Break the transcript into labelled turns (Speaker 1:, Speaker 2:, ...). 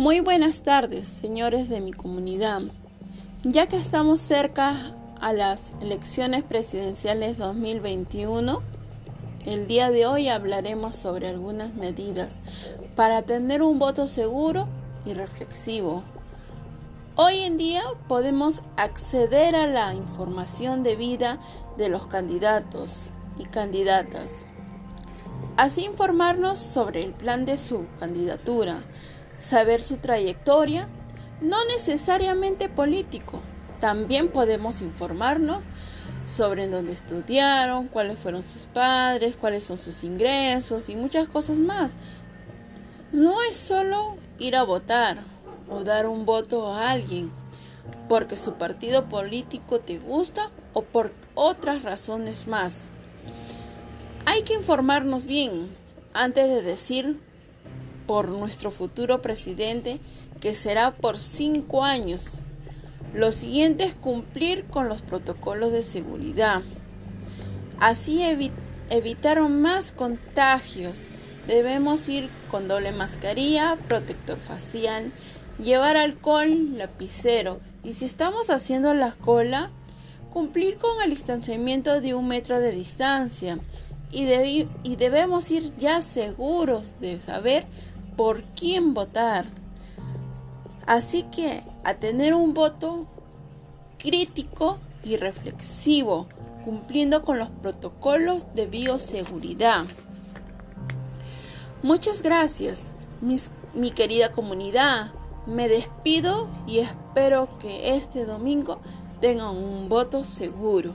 Speaker 1: Muy buenas tardes, señores de mi comunidad. Ya que estamos cerca a las elecciones presidenciales 2021, el día de hoy hablaremos sobre algunas medidas para tener un voto seguro y reflexivo. Hoy en día podemos acceder a la información debida de los candidatos y candidatas. Así informarnos sobre el plan de su candidatura, saber su trayectoria, no necesariamente político. También podemos informarnos sobre dónde estudiaron, cuáles fueron sus padres, cuáles son sus ingresos y muchas cosas más. No es solo ir a votar o dar un voto a alguien porque su partido político te gusta o por otras razones más. Hay que informarnos bien antes de decir por nuestro futuro presidente, que será por cinco años. Lo siguiente es cumplir con los protocolos de seguridad. Así evitar más contagios. Debemos ir con doble mascarilla, protector facial, llevar alcohol, lapicero y si estamos haciendo la cola, cumplir con el distanciamiento de un metro de distancia y, y debemos ir ya seguros de saber por quién votar. Así que a tener un voto crítico y reflexivo, cumpliendo con los protocolos de bioseguridad. Muchas gracias, mi querida comunidad. Me despido y espero que este domingo tengan un voto seguro.